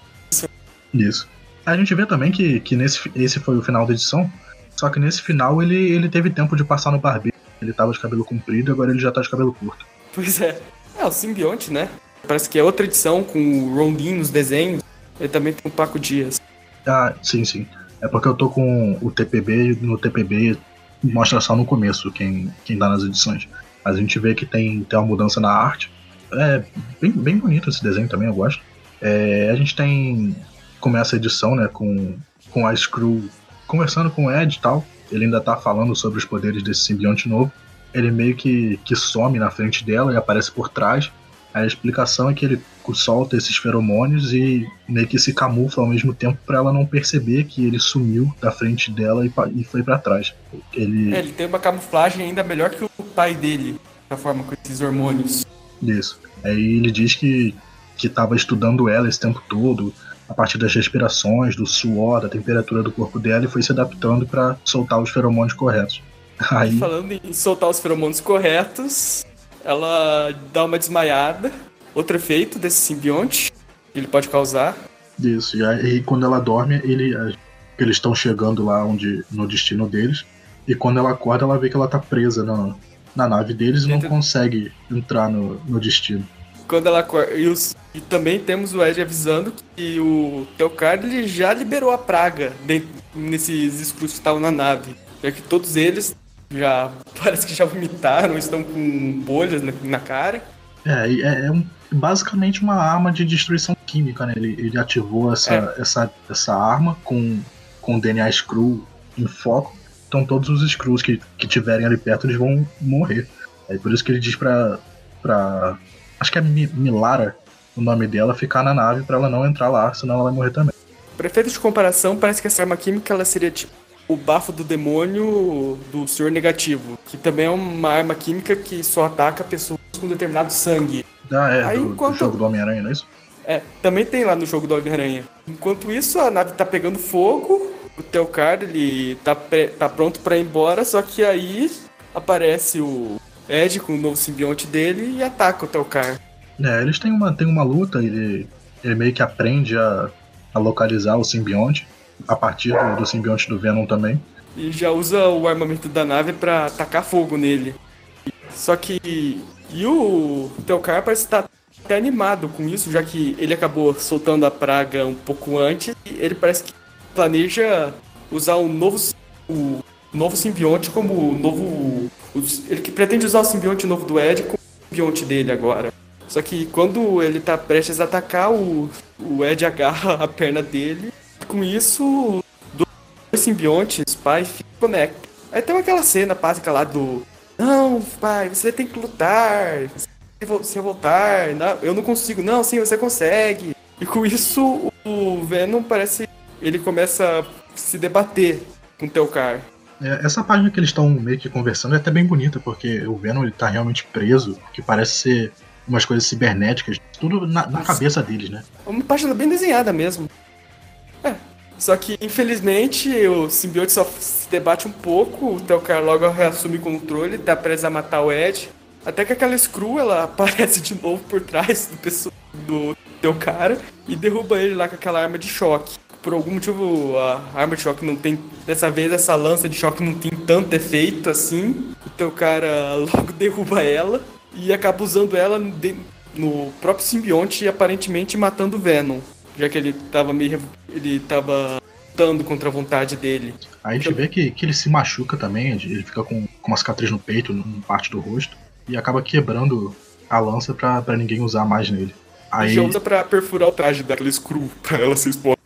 isso. A gente vê também que, que nesse esse foi o final da edição, só que nesse final ele, ele teve tempo de passar no barbeiro. Ele tava de cabelo comprido e agora ele já tá de cabelo curto. Pois é. É, o simbionte, né? Parece que é outra edição com o Rondin nos desenhos. Ele também tem um Paco Dias. Ah, sim, sim. É porque eu tô com o TPB e no TPB mostra só no começo quem, quem tá nas edições. Mas a gente vê que tem, tem uma mudança na arte. É bem, bem bonito esse desenho também, eu gosto. É, a gente tem. Começa a edição, né, com, com a Screw conversando com o Ed e tal. Ele ainda tá falando sobre os poderes desse simbionte novo. Ele meio que, que some na frente dela e aparece por trás. A explicação é que ele solta esses feromônios e meio que se camufla ao mesmo tempo para ela não perceber que ele sumiu da frente dela e, e foi para trás. Ele... É, ele tem uma camuflagem ainda melhor que o pai dele, da forma com esses hormônios. Isso. Aí ele diz que que estava estudando ela esse tempo todo, a partir das respirações, do suor, da temperatura do corpo dela e foi se adaptando para soltar os feromônios corretos. Aí... Falando em soltar os feromônios corretos, ela dá uma desmaiada. Outro efeito desse simbionte que ele pode causar. Isso, e aí quando ela dorme, ele, eles estão chegando lá onde, no destino deles. E quando ela acorda, ela vê que ela tá presa na, na nave deles e não consegue entrar no, no destino. Quando ela. E, os, e também temos o Ed avisando que o Teocard ele já liberou a praga dentro, nesses escuros que estavam na nave. Já que todos eles já parece que já vomitaram, estão com bolhas na, na cara. É, é, é um, basicamente uma arma de destruição química, né? Ele, ele ativou essa, é. essa, essa arma com, com o DNA Screw em foco. Então todos os Screws que, que tiverem ali perto, eles vão morrer. É por isso que ele diz pra. pra acho que é Milara o nome dela, ficar na nave para ela não entrar lá, senão ela vai morrer também. Para efeito de comparação, parece que essa arma química ela seria tipo o bafo do demônio do Senhor Negativo, que também é uma arma química que só ataca pessoas com determinado sangue. Ah, é, Aí, do, enquanto... do jogo do Homem-Aranha, não é isso? É, também tem lá no jogo do Homem-Aranha. Enquanto isso, a nave tá pegando fogo, o Telcard, ele tá, tá pronto para ir embora, só que aí aparece o Ed com o novo simbionte dele e ataca o Telcard. É, eles têm uma, têm uma luta, ele, ele meio que aprende a, a localizar o simbionte a partir do, do simbionte do Venom também. E já usa o armamento da nave para tacar fogo nele. Só que. E o Telcar parece estar até animado com isso, já que ele acabou soltando a praga um pouco antes. E ele parece que planeja usar um novo. O novo simbionte como o novo. Ele pretende usar o simbionte novo do Ed como o simbionte dele agora. Só que quando ele tá prestes a atacar, o, o Ed agarra a perna dele com isso, dois simbiontes, pai e filho. Aí tem aquela cena básica lá do. Não, pai, você tem que lutar. Se voltar, não, eu não consigo. Não, sim, você consegue. E com isso, o Venom parece. Ele começa a se debater com o Telcar. É, essa página que eles estão meio que conversando é até bem bonita, porque o Venom ele tá realmente preso, que parece ser umas coisas cibernéticas, tudo na, na cabeça deles, né? Uma página bem desenhada mesmo. É. Só que, infelizmente, o simbionte só se debate um pouco, o Telcar logo reassume o controle, tá preso a matar o Ed. Até que aquela Screw, ela aparece de novo por trás do, pessoa, do Telcar e derruba ele lá com aquela arma de choque. Por algum motivo, a arma de choque não tem... Dessa vez, essa lança de choque não tem tanto efeito assim. O Telcar logo derruba ela e acaba usando ela no próprio simbionte e aparentemente matando o Venom já que ele tava meio. ele tava lutando contra a vontade dele. Aí a gente vê que, que ele se machuca também, ele fica com, com uma cicatriz no peito, em parte do rosto, e acaba quebrando a lança pra, pra ninguém usar mais nele. Aí já usa pra perfurar o traje daquele screw, pra ela se expor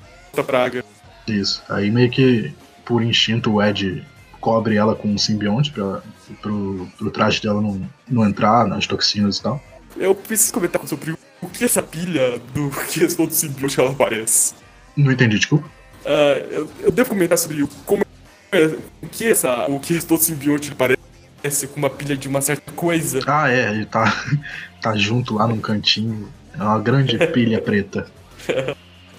praga. Isso. Aí meio que por instinto o Ed cobre ela com um simbionte pra, pro, pro traje dela não, não entrar nas toxinas e tal. Eu preciso comentar sobre o que essa pilha do que restou do simbionte ela parece? Não entendi, desculpa. Uh, eu, eu, devo comentar sobre como é, o que essa, o que restou do simbionte parece com uma pilha de uma certa coisa. Ah, é, ele tá, tá junto lá num cantinho. É uma grande pilha preta.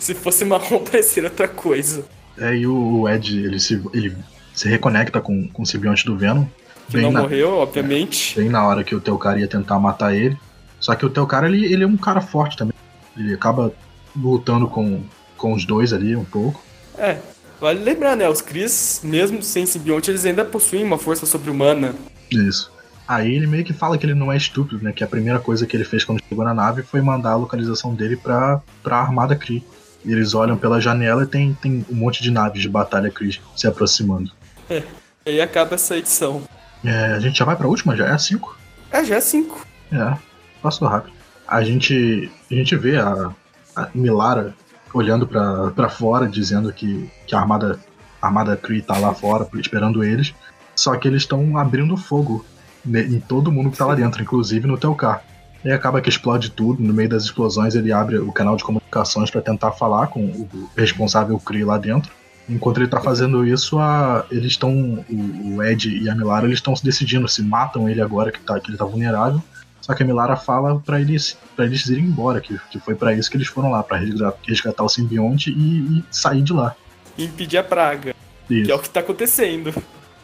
Se fosse marrom, pareceria outra coisa. É, e o Ed, ele se, ele se reconecta com, com o simbionte do Venom. Que não na, morreu, obviamente. Bem na hora que o teu cara ia tentar matar ele. Só que o teu cara, ele, ele é um cara forte também. Ele acaba lutando com, com os dois ali um pouco. É, vale lembrar, né? Os Cris, mesmo sem simbionte, eles ainda possuem uma força sobre-humana. Isso. Aí ele meio que fala que ele não é estúpido, né? Que a primeira coisa que ele fez quando chegou na nave foi mandar a localização dele pra, pra Armada Kree. E eles olham pela janela e tem, tem um monte de naves de batalha Kree se aproximando. É, aí acaba essa edição. É, a gente já vai pra última? Já é a 5? É, já é 5. É, passou rápido. A gente, a gente vê a, a Milara olhando para fora, dizendo que, que a Armada, a Armada Kree tá lá fora esperando eles. Só que eles estão abrindo fogo em todo mundo que tá lá dentro, inclusive no Telcar. E acaba que explode tudo. No meio das explosões, ele abre o canal de comunicações para tentar falar com o responsável Kree lá dentro. Enquanto ele tá fazendo isso, a, eles estão. O, o, Ed e a Milara eles estão se decidindo se matam ele agora que, tá, que ele tá vulnerável. Só que a Milara fala para eles para eles irem embora, que, que foi para isso que eles foram lá, para resgatar, resgatar, o simbionte e, e, sair de lá. E impedir a praga. Isso. Que é o que tá acontecendo.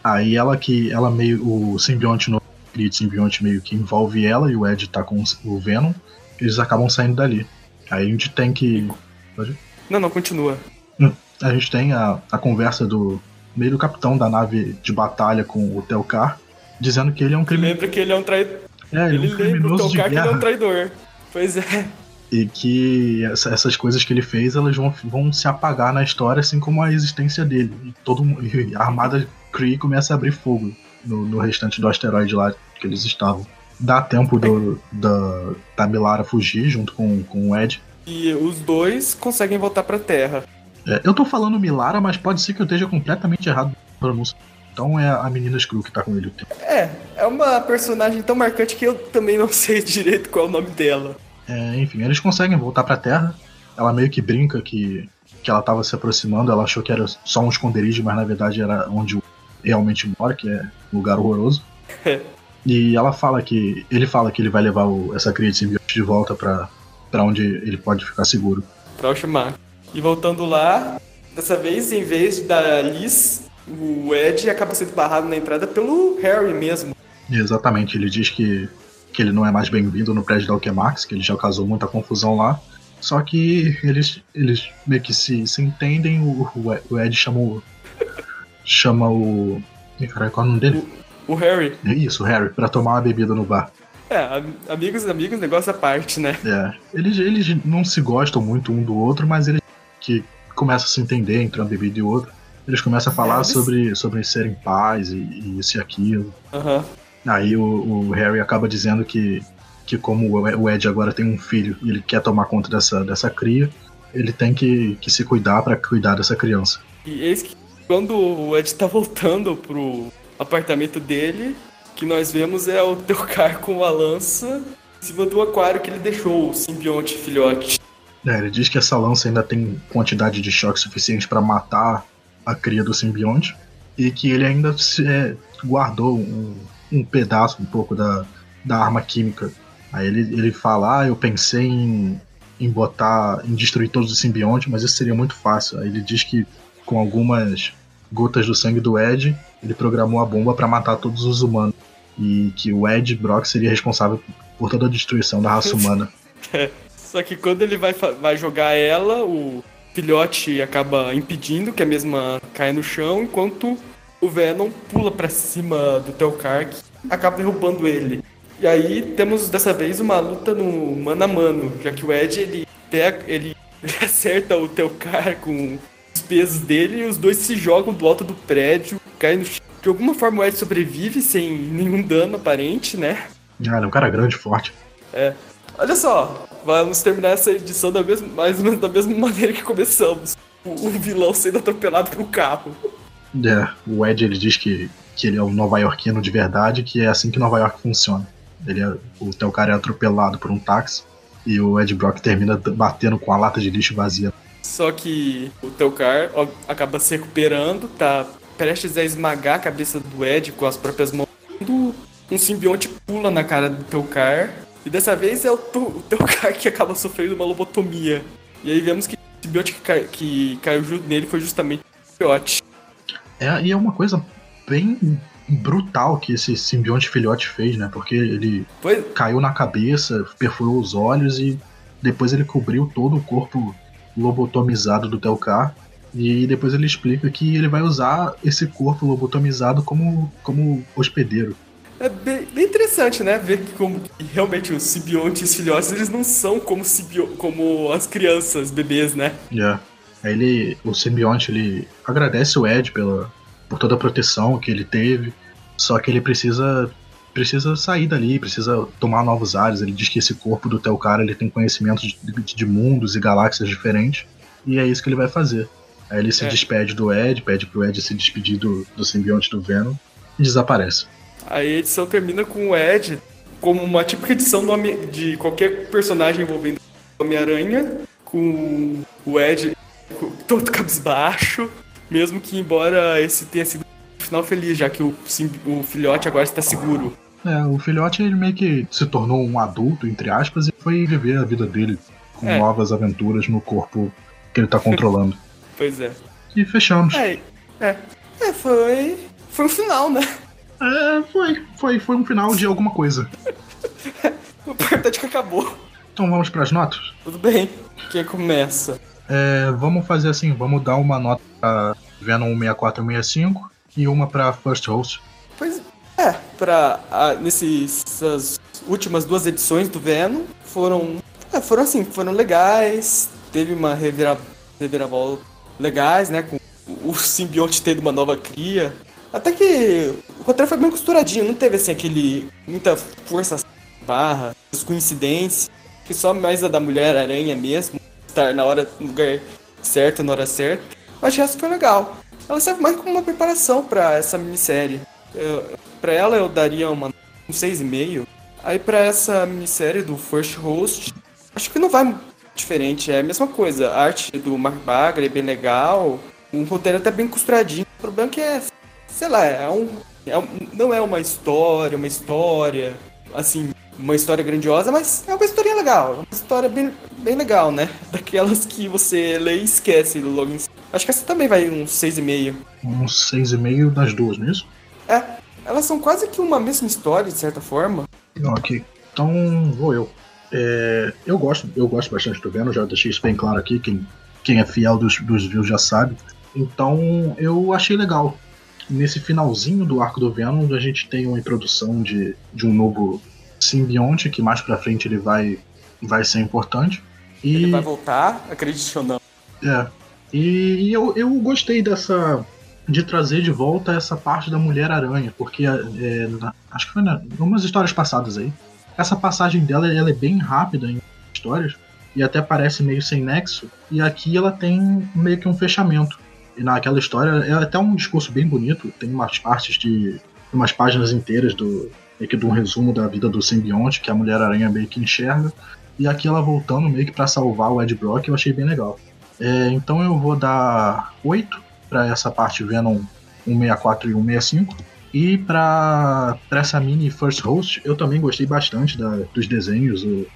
Aí ela que. Ela meio. O simbionte no cria de simbionte meio que envolve ela e o Ed tá com o Venom. Eles acabam saindo dali. Aí a gente tem que. Pode? Não, não, continua. Hum, a gente tem a, a conversa do meio do capitão da nave de batalha com o Telcar, dizendo que ele é um criminoso. Lembra que ele é um traidor. É, ele, ele é um criminoso lembra o Telcar que ele é um traidor. Pois é. E que essa, essas coisas que ele fez, elas vão, vão se apagar na história, assim como a existência dele. E todo e a armada Kree começa a abrir fogo no, no restante do asteroide lá que eles estavam. Dá tempo do, da, da Milara fugir junto com, com o Ed. E os dois conseguem voltar pra Terra. É, eu tô falando Milara, mas pode ser que eu esteja completamente errado no pronúncia. Então é a menina Screw que tá com ele. É, é uma personagem tão marcante que eu também não sei direito qual é o nome dela. É, enfim, eles conseguem voltar pra Terra. Ela meio que brinca que, que ela tava se aproximando, ela achou que era só um esconderijo, mas na verdade era onde realmente mora, que é um lugar horroroso. E ela fala que. Ele fala que ele vai levar o, essa cria de simbionte de volta pra, pra onde ele pode ficar seguro. Pra Oshimar. E voltando lá, dessa vez, em vez da Liz, o Ed acaba sendo barrado na entrada pelo Harry mesmo. Exatamente, ele diz que, que ele não é mais bem-vindo no prédio da Alquemax, que ele já causou muita confusão lá. Só que eles, eles meio que se, se entendem, o, o Ed chama o. chama o. Caralho, qual é o nome dele? O Harry. Isso, o Harry, pra tomar uma bebida no bar. É, amigos, amigos, negócio à parte, né? É. Eles, eles não se gostam muito um do outro, mas eles que começam a se entender entre uma bebida e outra. Eles começam a falar é, eles... sobre, sobre serem pais e, e isso e aquilo. Uhum. Aí o, o, Harry acaba dizendo que, que como o Ed agora tem um filho e ele quer tomar conta dessa, dessa cria, ele tem que, que se cuidar para cuidar dessa criança. E eis que quando o Ed tá voltando pro, apartamento dele, que nós vemos é o Teokar com a lança em cima do aquário que ele deixou, o simbionte filhote. É, ele diz que essa lança ainda tem quantidade de choque suficiente para matar a cria do simbionte e que ele ainda se, é, guardou um, um, pedaço, um pouco da, da arma química. Aí ele, ele fala: Ah, eu pensei em, em botar, em destruir todos os simbiontes, mas isso seria muito fácil. Aí ele diz que com algumas gotas do sangue do Ed, ele programou a bomba para matar todos os humanos. E que o Ed Brock seria responsável por toda a destruição da raça humana. É. Só que quando ele vai, vai jogar ela, o filhote acaba impedindo que a mesma caia no chão, enquanto o Venom pula para cima do Telcar, que acaba derrubando ele. E aí temos dessa vez uma luta no mano a mano, já que o Ed ele, pega, ele, acerta o Telcar com os pesos dele e os dois se jogam do alto do prédio, caem no chão. De alguma forma o Ed sobrevive sem nenhum dano aparente, né? Ah, ele é um cara grande, forte. É. Olha só, vamos terminar essa edição da mesma, mais ou menos da mesma maneira que começamos. O, o vilão sendo atropelado pelo carro. É, o Ed ele diz que, que ele é um nova-iorquino de verdade, que é assim que Nova York funciona. Ele é, o teu cara é atropelado por um táxi, E o Ed Brock termina batendo com a lata de lixo vazia. Só que o Telcar ó, acaba se recuperando, tá prestes a esmagar a cabeça do Ed com as próprias mãos. Um simbionte pula na cara do Telcar. E dessa vez é o, o Telcar que acaba sofrendo uma lobotomia. E aí vemos que o simbionte que, cai, que caiu junto nele foi justamente o filhote. É, e é uma coisa bem brutal que esse simbionte filhote fez, né? Porque ele Foi. caiu na cabeça, perfurou os olhos e depois ele cobriu todo o corpo lobotomizado do Telcar. E depois ele explica que ele vai usar esse corpo lobotomizado como, como hospedeiro. É bem, bem interessante, né? Ver que como realmente os simbiontes filhotes eles não são como, simbio, como as crianças, bebês, né? Yeah. Aí ele, o simbionte ele agradece o Ed pela, por toda a proteção que ele teve, só que ele precisa precisa sair dali, precisa tomar novos ares. Ele diz que esse corpo do Telcar ele tem conhecimento de, de mundos e galáxias diferentes, e é isso que ele vai fazer. Aí ele se É. despede do Ed, pede pro Ed se despedir do, do simbionte do Venom e desaparece. A edição termina com o Ed como uma típica edição do de qualquer personagem envolvendo o Homem-Aranha, com o Ed com- todo cabisbaixo, mesmo que embora esse tenha sido um final feliz, já que o, sim- o filhote agora está seguro. É, o filhote ele meio que se tornou um adulto, entre aspas, e foi viver a vida dele com É. novas aventuras no corpo que ele tá controlando. Pois é. e fechamos. É, é. É, foi. Foi um final, né? É, foi, foi, foi um final de alguma coisa. O importante é que acabou. Então vamos pras notas? Tudo bem. Quem começa? É, vamos fazer assim, vamos dar uma nota pra Venom 164 e 165 e uma pra First Host. Pois é, pra a, nessas últimas duas edições do Venom foram. é, foram assim, foram legais. Teve uma revira, reviravolta legais, né? Com o simbionte tendo uma nova cria. Até que o roteiro foi bem costuradinho, não teve assim aquele. muita força barra, as coincidências. Que só mais a da Mulher Aranha mesmo, estar na hora, no lugar certo, na hora certa. Mas o resto foi legal. Ela serve mais como uma preparação pra essa minissérie. Eu, pra ela eu daria uma, um 6,5. Aí pra essa minissérie do First Host, acho que não vai diferente. É a mesma coisa. A arte do Mark Bagley é bem legal. Um roteiro até bem costuradinho. O problema é que é, sei lá, é um, é um- não é uma história, uma história, assim, uma história grandiosa, mas é uma historinha legal. Uma história bem, bem legal, né? Daquelas que você lê e esquece logo em. Acho que essa também vai um 6,5. Um 6,5 das duas, não é? É, elas são quase que uma mesma história, de certa forma. Ok. Então vou eu. É, eu gosto, eu gosto bastante do Venom, já deixei isso bem claro aqui, quem, quem é fiel dos, dos views já sabe. Então eu achei legal. Nesse finalzinho do arco do Venom, a gente tem uma introdução de, de um novo simbionte, que mais pra frente ele vai, vai ser importante. E, Ele vai voltar, acredite ou não. é, e, e eu, eu gostei dessa. de trazer de volta essa parte da Mulher-Aranha, porque é, na- acho que foi na, umas histórias passadas aí. Essa passagem dela ela é bem rápida em histórias e até parece meio sem nexo. E aqui ela tem meio que um fechamento. E naquela história é até um discurso bem bonito, tem umas partes de. umas páginas inteiras do. meio que de um resumo da vida do simbionte, que a Mulher-Aranha meio que enxerga. E aqui ela voltando meio que pra salvar o Ed Brock, eu achei bem legal. É, então eu vou dar 8 para essa parte Venom 164 e 165. E para essa mini First Host, eu também gostei bastante da- dos desenhos. o-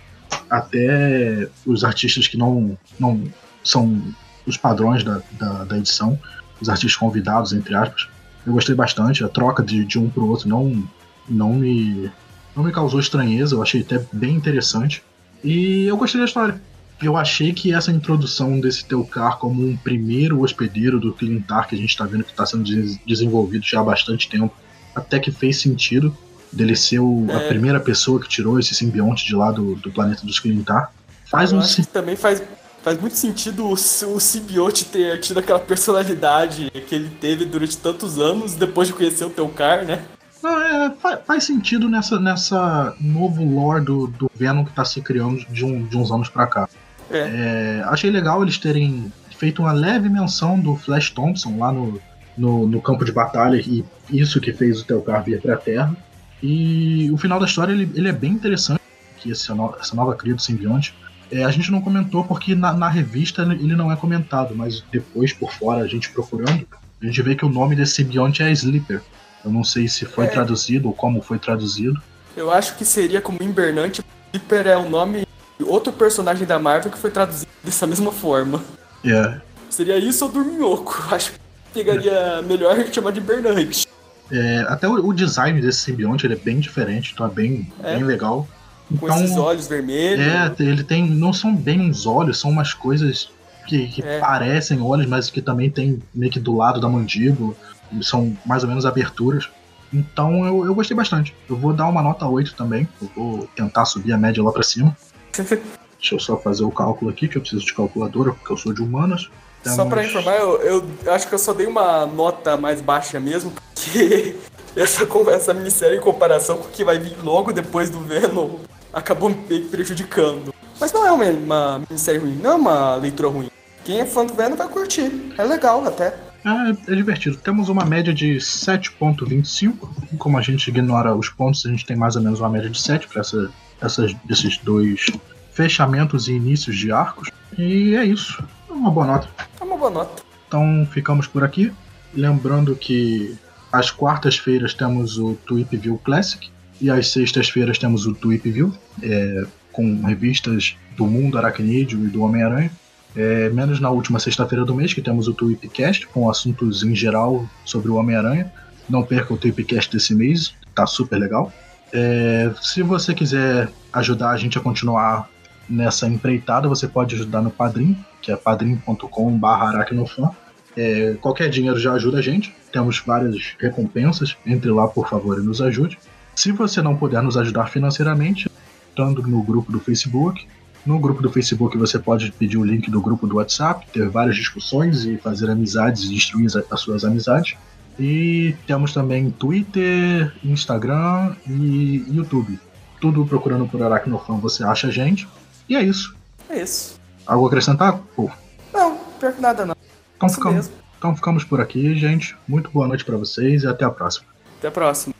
até os artistas que não, não são os padrões da, da, da edição, os artistas convidados, entre aspas. Eu gostei bastante. A troca de, de um pro outro não, não, me, não me causou estranheza, eu achei até bem interessante. E eu gostei da história. Eu achei que essa introdução desse Telcar como um primeiro hospedeiro do Clintar que a gente está vendo que está sendo des- desenvolvido já há bastante tempo, até que fez sentido dele ser o- a É. primeira pessoa que tirou esse simbionte de lá do, do planeta dos Clintar. Faz Eu um acho que também faz, faz muito sentido o, o simbionte ter tido aquela personalidade que ele teve durante tantos anos depois de conhecer o Telcar, né? Não, é, fa- faz sentido nessa, nessa novo lore do, do Venom que tá se criando de, um- de uns anos pra cá. É. É, achei legal eles terem feito uma leve menção do Flash Thompson lá no, no, no campo de batalha e isso que fez o Telcar vir pra Terra. E o final da história ele, ele é bem interessante, aqui, essa, no, essa nova cria do simbionte. É, a gente não comentou porque na, na, revista ele não é comentado, mas depois por fora, a gente procurando, a gente vê que o nome desse simbionte é Sleeper. Eu não sei se foi é. traduzido ou como foi traduzido. Eu acho que seria como Invernante. Sleeper é o nome de outro personagem da Marvel que foi traduzido dessa mesma forma. É. Seria isso ou Dorminhoco. Acho que pegaria é. melhor chamar de Invernante. É, até o, o, design desse simbionte ele é bem diferente, então é bem, é. bem legal. Com então, esses olhos vermelhos. É, ele tem. Não são bem uns olhos, são umas coisas que, que é. parecem olhos, mas que também tem meio que do lado da mandíbula. São mais ou menos aberturas. Então eu, eu gostei bastante. Eu vou dar uma nota 8 também. Eu vou tentar subir a média lá pra cima. Deixa eu só fazer o cálculo aqui, que eu preciso de calculadora, porque eu sou de humanas. Temos... Só pra informar, eu, eu, acho que eu só dei uma nota mais baixa mesmo, porque essa, essa minissérie em comparação com o que vai vir logo depois do Venom acabou me prejudicando. Mas não é uma, uma minissérie ruim, não é uma leitura ruim. Quem é fã do Venom vai curtir. É legal até. É, é divertido. Temos uma média de 7.25. Como a gente ignora os pontos, a gente tem mais ou menos uma média de 7 para essa, essas, esses dois fechamentos e inícios de arcos. E é isso. É uma boa nota. É uma boa nota. Então ficamos por aqui. Lembrando que às quartas-feiras temos o Tweep View Classic e às sextas-feiras temos o Tweep View, é, com revistas do mundo aracnídeo e do Homem-Aranha. É, menos na última sexta-feira do mês, que temos o Tweepcast, com assuntos em geral sobre o Homem-Aranha. Não perca o Tweepcast desse mês, tá super legal. É, se você quiser ajudar a gente a continuar nessa empreitada, você pode ajudar no Padrim, que é padrim.com.br aracnofan. É, qualquer dinheiro já ajuda a gente. Temos várias recompensas. Entre lá, por favor, e nos ajude. Se você não puder nos ajudar financeiramente, estando no grupo do Facebook, no grupo do Facebook você pode pedir o link do grupo do WhatsApp, ter várias discussões e fazer amizades e destruir as suas amizades. E temos também Twitter, Instagram e YouTube. Tudo procurando por Aracnofan você acha a gente. E é isso. É isso. Algo a acrescentar? Pô. Não, pior que nada não. Então ficamos, então ficamos por aqui, gente. Muito boa noite para vocês e até a próxima. Até a próxima.